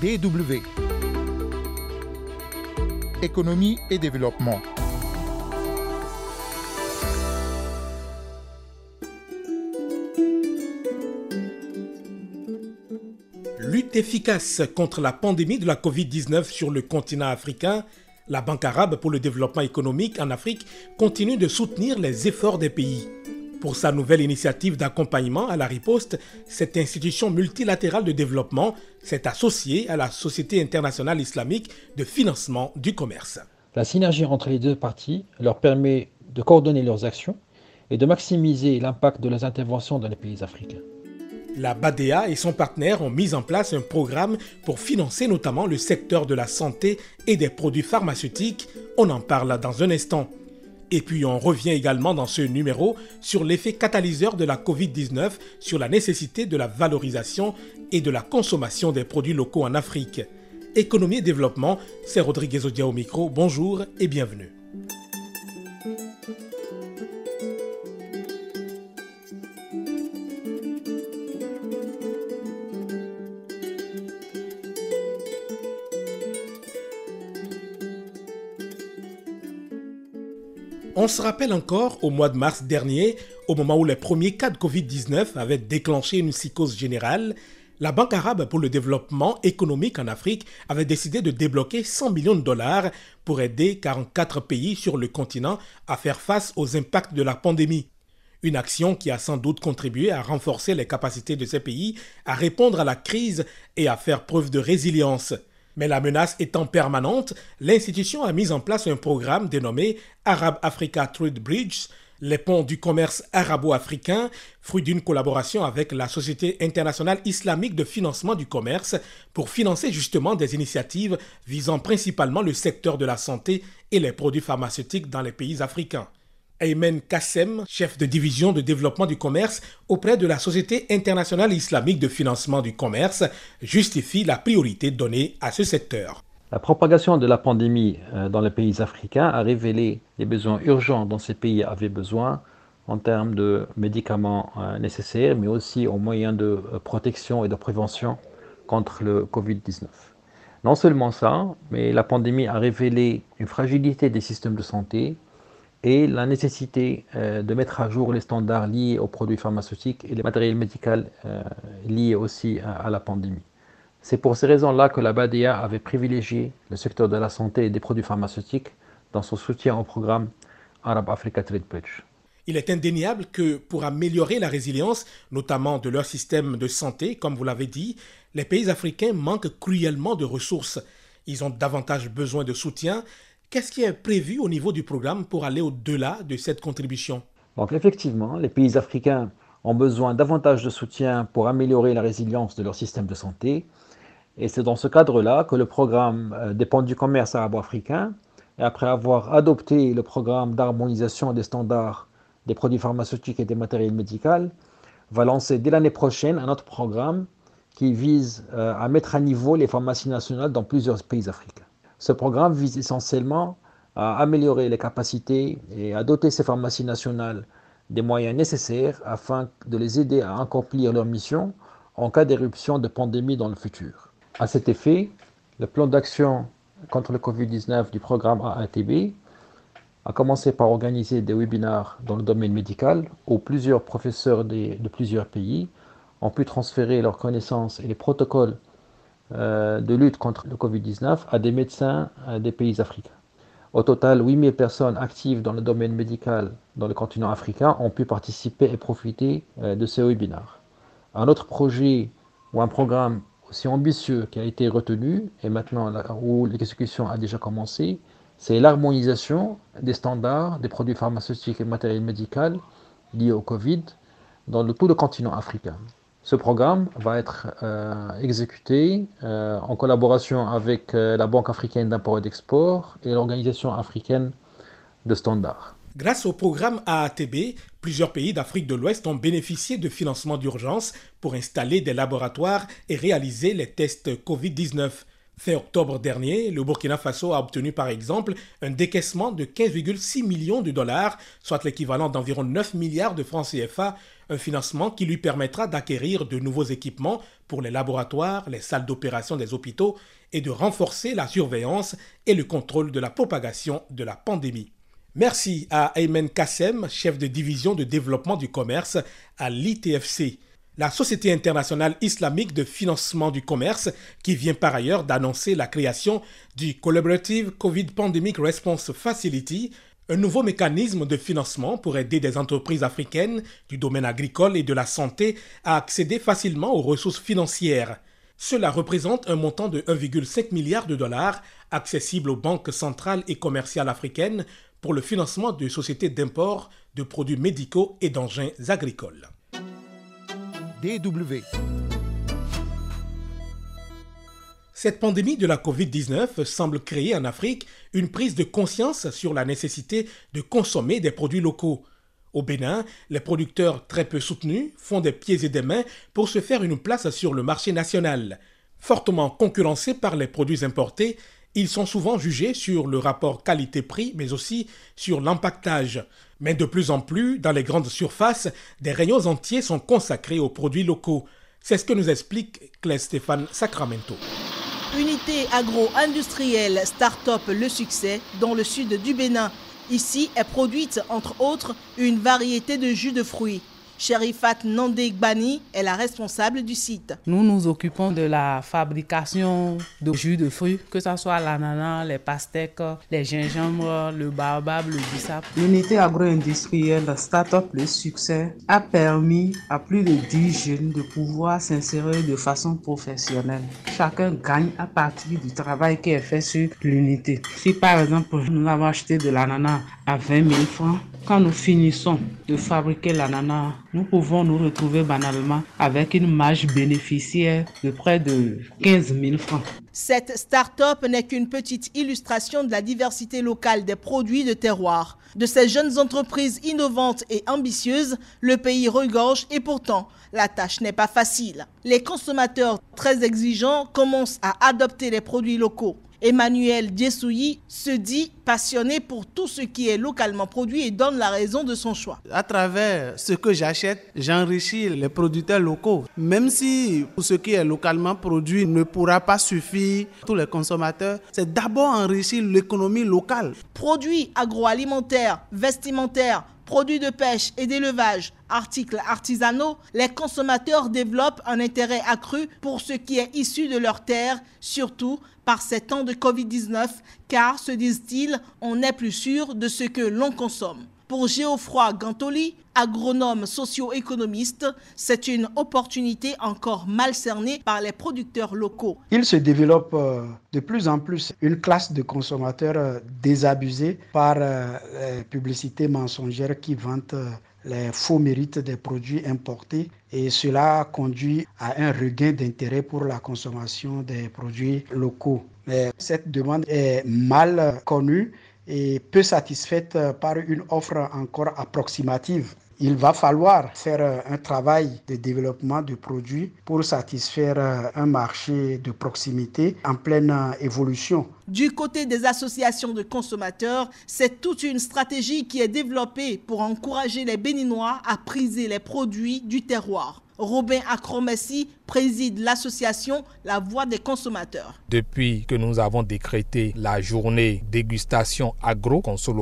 DW. Économie et développement. Lutte efficace contre la pandémie de la Covid-19 sur le continent africain, la Banque arabe pour le développement économique en Afrique continue de soutenir les efforts des pays. Pour sa nouvelle initiative d'accompagnement à la riposte, cette institution multilatérale de développement s'est associée à la Société internationale islamique de financement du commerce. La synergie entre les deux parties leur permet de coordonner leurs actions et de maximiser l'impact de leurs interventions dans les pays africains. La BADEA et son partenaire ont mis en place un programme pour financer notamment le secteur de la santé et des produits pharmaceutiques. On en parle dans un instant. Et puis on revient également dans ce numéro sur l'effet catalyseur de la Covid-19 sur la nécessité de la valorisation et de la consommation des produits locaux en Afrique. Économie et développement, c'est Rodriguez Odia au micro. Bonjour et bienvenue. On se rappelle encore au mois de mars dernier, au moment où les premiers cas de Covid-19 avaient déclenché une psychose générale, la Banque arabe pour le développement économique en Afrique avait décidé de débloquer 100 millions de dollars pour aider 44 pays sur le continent à faire face aux impacts de la pandémie. Une action qui a sans doute contribué à renforcer les capacités de ces pays à répondre à la crise et à faire preuve de résilience. Mais la menace étant permanente, l'institution a mis en place un programme dénommé Arab Africa Trade Bridge, les ponts du commerce arabo-africain, fruit d'une collaboration avec la Société internationale islamique de financement du commerce pour financer justement des initiatives visant principalement le secteur de la santé et les produits pharmaceutiques dans les pays africains. Aymen Kassem, chef de division de développement du commerce auprès de la Société internationale islamique de financement du commerce, justifie la priorité donnée à ce secteur. La propagation de la pandémie euh, dans les pays africains a révélé les besoins urgents dont ces pays avaient besoin en termes de médicaments euh, nécessaires, mais aussi en moyens de euh, protection et de prévention contre le Covid-19. Non seulement ça, mais la pandémie a révélé une fragilité des systèmes de santé, et la nécessité euh, de mettre à jour les standards liés aux produits pharmaceutiques et les matériels médicaux euh, liés aussi à, la pandémie. C'est pour ces raisons-là que la BADEA avait privilégié le secteur de la santé et des produits pharmaceutiques dans son soutien au programme Arab Africa Trade Bridge. Il est indéniable que pour améliorer la résilience, notamment de leur système de santé, comme vous l'avez dit, les pays africains manquent cruellement de ressources. Ils ont davantage besoin de soutien Qu'est-ce qui est prévu au niveau du programme pour aller au-delà de cette contribution? Donc effectivement, les pays africains ont besoin davantage de soutien pour améliorer la résilience de leur système de santé. Et c'est dans ce cadre-là que le programme euh, dépend du commerce arabo-africain, et après avoir adopté le programme d'harmonisation des standards des produits pharmaceutiques et des matériels médicaux, va lancer dès l'année prochaine un autre programme qui vise euh, à mettre à niveau les pharmacies nationales dans plusieurs pays africains. Ce programme vise essentiellement à améliorer les capacités et à doter ces pharmacies nationales des moyens nécessaires afin de les aider à accomplir leur mission en cas d'éruption de pandémie dans le futur. À cet effet, le plan d'action contre le Covid-19 du programme AATB a commencé par organiser des webinaires dans le domaine médical où plusieurs professeurs de, plusieurs pays ont pu transférer leurs connaissances et les protocoles de lutte contre le Covid-19 à des médecins des pays africains. Au total, 8000 personnes actives dans le domaine médical dans le continent africain ont pu participer et profiter euh, de ces webinaires. Un autre projet ou un programme aussi ambitieux qui a été retenu et maintenant où l'exécution a déjà commencé, c'est l'harmonisation des standards des produits pharmaceutiques et matériels médicaux liés au Covid dans tout le continent africain. Ce programme va être euh, exécuté euh, en collaboration avec euh, la Banque africaine d'import et d'export et l'Organisation africaine de standards. Grâce au programme AATB, plusieurs pays d'Afrique de l'Ouest ont bénéficié de financement d'urgence pour installer des laboratoires et réaliser les tests Covid-19. Fin octobre dernier, le Burkina Faso a obtenu par exemple un décaissement de 15,6 millions de dollars, soit l'équivalent d'environ 9 milliards de francs CFA, un financement qui lui permettra d'acquérir de nouveaux équipements pour les laboratoires, les salles d'opération des hôpitaux et de renforcer la surveillance et le contrôle de la propagation de la pandémie. Merci à Aymen Kassem, chef de division de développement du commerce à l'ITFC la Société internationale islamique de financement du commerce, qui vient par ailleurs d'annoncer la création du Collaborative COVID Pandemic Response Facility, un nouveau mécanisme de financement pour aider des entreprises africaines du domaine agricole et de la santé à accéder facilement aux ressources financières. Cela représente un montant de 1,5 milliard de dollars accessible aux banques centrales et commerciales africaines pour le financement de sociétés d'import de produits médicaux et d'engins agricoles. Cette pandémie de la Covid-19 semble créer en Afrique une prise de conscience sur la nécessité de consommer des produits locaux. Au Bénin, les producteurs très peu soutenus font des pieds et des mains pour se faire une place sur le marché national. Fortement concurrencés par les produits importés, ils sont souvent jugés sur le rapport qualité-prix, mais aussi sur l'empaquetage. Mais de plus en plus, dans les grandes surfaces, des rayons entiers sont consacrés aux produits locaux. C'est ce que nous explique Claire Stéphane Sacramento. Unité agro-industrielle Start-up Le Succès dans le sud du Bénin. Ici est produite, entre autres, une variété de jus de fruits. Sherifat Nandé Gbani est la responsable du site. Nous nous occupons de la fabrication de jus de fruits, que ce soit l'ananas, les pastèques, les gingembres, le baobab, le bissap. L'unité agro-industrielle Startup Le Succès a permis à plus de 10 jeunes de pouvoir s'insérer de façon professionnelle. Chacun gagne à partir du travail qui est fait sur l'unité. Si par exemple nous avons acheté de l'ananas à 20 000 francs, quand nous finissons de fabriquer l'ananas, nous pouvons nous retrouver banalement avec une marge bénéficiaire de près de 15 000 francs. Cette start-up n'est qu'une petite illustration de la diversité locale des produits de terroir. De ces jeunes entreprises innovantes et ambitieuses, le pays regorge et pourtant, la tâche n'est pas facile. Les consommateurs très exigeants commencent à adopter les produits locaux. Emmanuel Diessouyi se dit passionné pour tout ce qui est localement produit et donne la raison de son choix. À travers ce que j'achète, j'enrichis les producteurs locaux. Même si ce qui est localement produit ne pourra pas suffire tous les consommateurs, c'est d'abord enrichir l'économie locale. Produits agroalimentaires, vestimentaires, produits de pêche et d'élevage, articles artisanaux, les consommateurs développent un intérêt accru pour ce qui est issu de leur terre, surtout par ces temps de Covid-19, car, se disent-ils, on n'est plus sûr de ce que l'on consomme. Pour Géoffroy Gantoli, agronome socio-économiste, c'est une opportunité encore mal cernée par les producteurs locaux. Il se développe euh, de plus en plus une classe de consommateurs euh, désabusés par euh, les publicités mensongères qui vantent les faux mérites des produits importés et cela conduit à un regain d'intérêt pour la consommation des produits locaux. Mais cette demande est mal connue et peu satisfaite par une offre encore approximative. Il va falloir faire un travail de développement de produits pour satisfaire un marché de proximité en pleine évolution. Du côté des associations de consommateurs, c'est toute une stratégie qui est développée pour encourager les Béninois à priser les produits du terroir. Robin Acromessi préside l'association La Voix des consommateurs. Depuis que nous avons décrété la journée dégustation agro-conso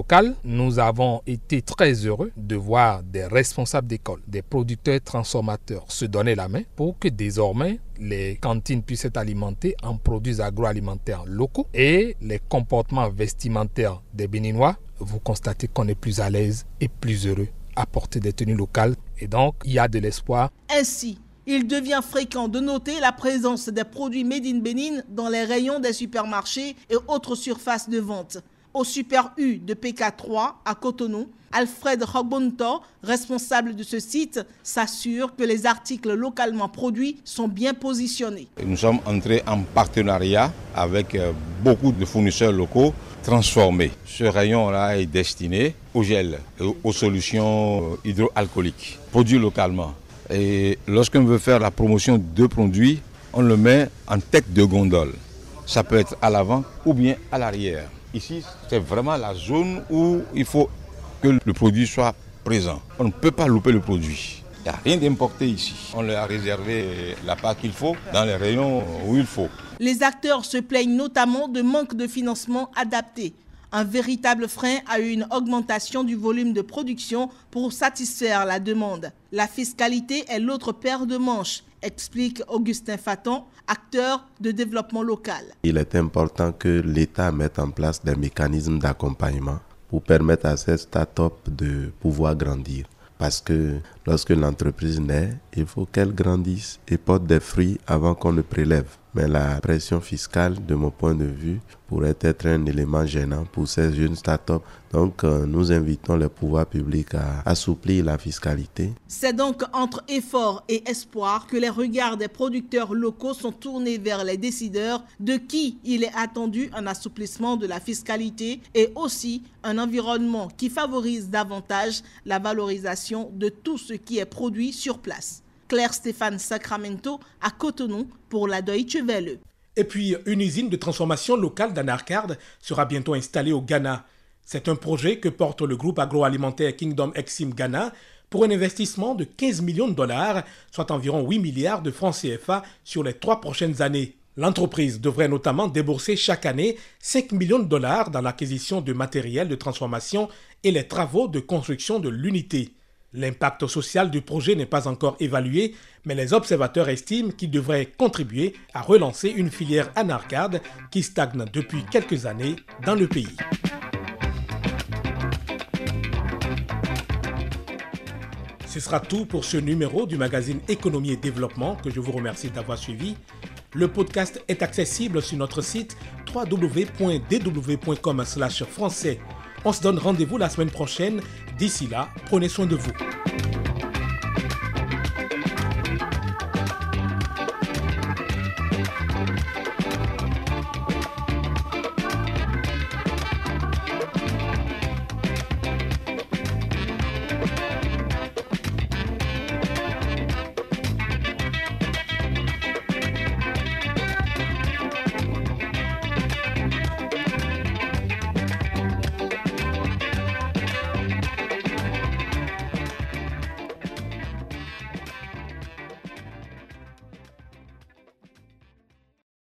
nous avons été très heureux de voir des responsables d'école, des producteurs transformateurs se donner la main pour que désormais les cantines puissent être alimentées en produits agroalimentaires locaux et les comportements vestimentaires des Béninois, vous constatez qu'on est plus à l'aise et plus heureux apporter des tenues locales. Et donc, il y a de l'espoir. Ainsi, il devient fréquent de noter la présence des produits made in Bénin dans les rayons des supermarchés et autres surfaces de vente. Au Super U de PK3 à Cotonou, Alfred Rogbonto, responsable de ce site, s'assure que les articles localement produits sont bien positionnés. Nous sommes entrés en partenariat avec euh, beaucoup de fournisseurs locaux transformés. Ce rayon-là est destiné au gel, aux solutions euh, hydroalcooliques, produits localement. Et lorsqu'on veut faire la promotion de produits, on le met en tête de gondole. Ça peut être à l'avant ou bien à l'arrière. Ici, c'est vraiment la zone où il faut que le produit soit présent. On ne peut pas louper le produit. Il n'y a rien d'importé ici. On leur a réservé la part qu'il faut dans les rayons où il faut. Les acteurs se plaignent notamment de manque de financement adapté. Un véritable frein à une augmentation du volume de production pour satisfaire la demande. La fiscalité est l'autre paire de manches, explique Augustin Faton, acteur de développement local. Il est important que l'État mette en place des mécanismes d'accompagnement pour permettre à ces start-up de pouvoir grandir. Parce que lorsque l'entreprise naît, il faut qu'elle grandisse et porte des fruits avant qu'on ne prélève. Mais la pression fiscale, de mon point de vue, pourrait être un élément gênant pour ces jeunes startups. Donc, euh, nous invitons les pouvoirs publics à assouplir la fiscalité. C'est donc entre effort et espoir que les regards des producteurs locaux sont tournés vers les décideurs de qui il est attendu un assouplissement de la fiscalité et aussi un environnement qui favorise davantage la valorisation de tout ce qui est produit sur place. Claire Stéphane Sacramento à Cotonou pour la Deutsche Welle. Et puis, une usine de transformation locale d'Anarcard sera bientôt installée au Ghana. C'est un projet que porte le groupe agroalimentaire Kingdom Exim Ghana pour un investissement de 15 millions de dollars, soit environ 8 milliards de francs CFA sur les trois prochaines années. L'entreprise devrait notamment débourser chaque année 5 millions de dollars dans l'acquisition de matériel de transformation et les travaux de construction de l'unité. L'impact social du projet n'est pas encore évalué, mais les observateurs estiment qu'il devrait contribuer à relancer une filière anarcade qui stagne depuis quelques années dans le pays. Ce sera tout pour ce numéro du magazine Économie et Développement que je vous remercie d'avoir suivi. Le podcast est accessible sur notre site www.dw.com/français. On se donne rendez-vous la semaine prochaine. D'ici là, prenez soin de vous.